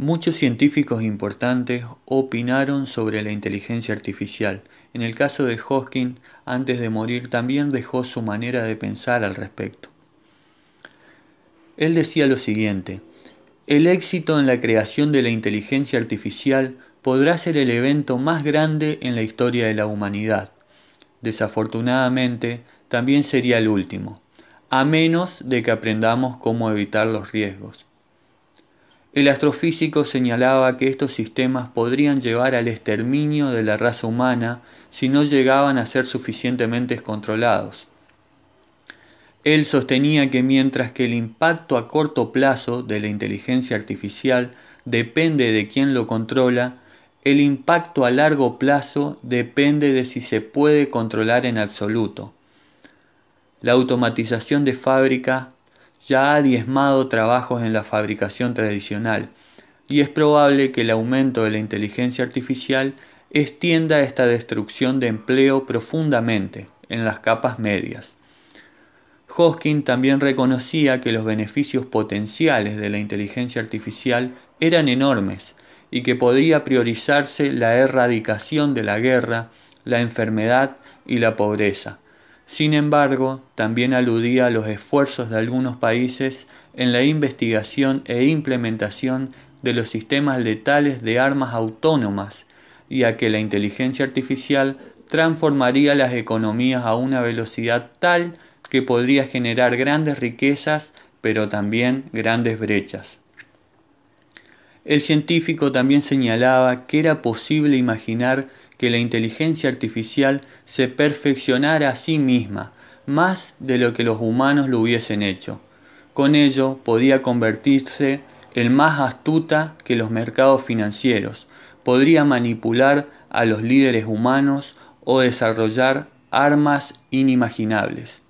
Muchos científicos importantes opinaron sobre la inteligencia artificial. En el caso de Hoskin, antes de morir, también dejó su manera de pensar al respecto. Él decía lo siguiente, el éxito en la creación de la inteligencia artificial podrá ser el evento más grande en la historia de la humanidad. Desafortunadamente, también sería el último, a menos de que aprendamos cómo evitar los riesgos. El astrofísico señalaba que estos sistemas podrían llevar al exterminio de la raza humana si no llegaban a ser suficientemente controlados. Él sostenía que mientras que el impacto a corto plazo de la inteligencia artificial depende de quién lo controla, el impacto a largo plazo depende de si se puede controlar en absoluto. La automatización de fábrica ya ha diezmado trabajos en la fabricación tradicional y es probable que el aumento de la inteligencia artificial extienda esta destrucción de empleo profundamente en las capas medias. Hoskin también reconocía que los beneficios potenciales de la inteligencia artificial eran enormes y que podría priorizarse la erradicación de la guerra, la enfermedad y la pobreza, sin embargo, también aludía a los esfuerzos de algunos países en la investigación e implementación de los sistemas letales de armas autónomas y a que la inteligencia artificial transformaría las economías a una velocidad tal que podría generar grandes riquezas pero también grandes brechas. El científico también señalaba que era posible imaginar que la inteligencia artificial se perfeccionara a sí misma, más de lo que los humanos lo hubiesen hecho. Con ello podía convertirse en más astuta que los mercados financieros, podría manipular a los líderes humanos o desarrollar armas inimaginables.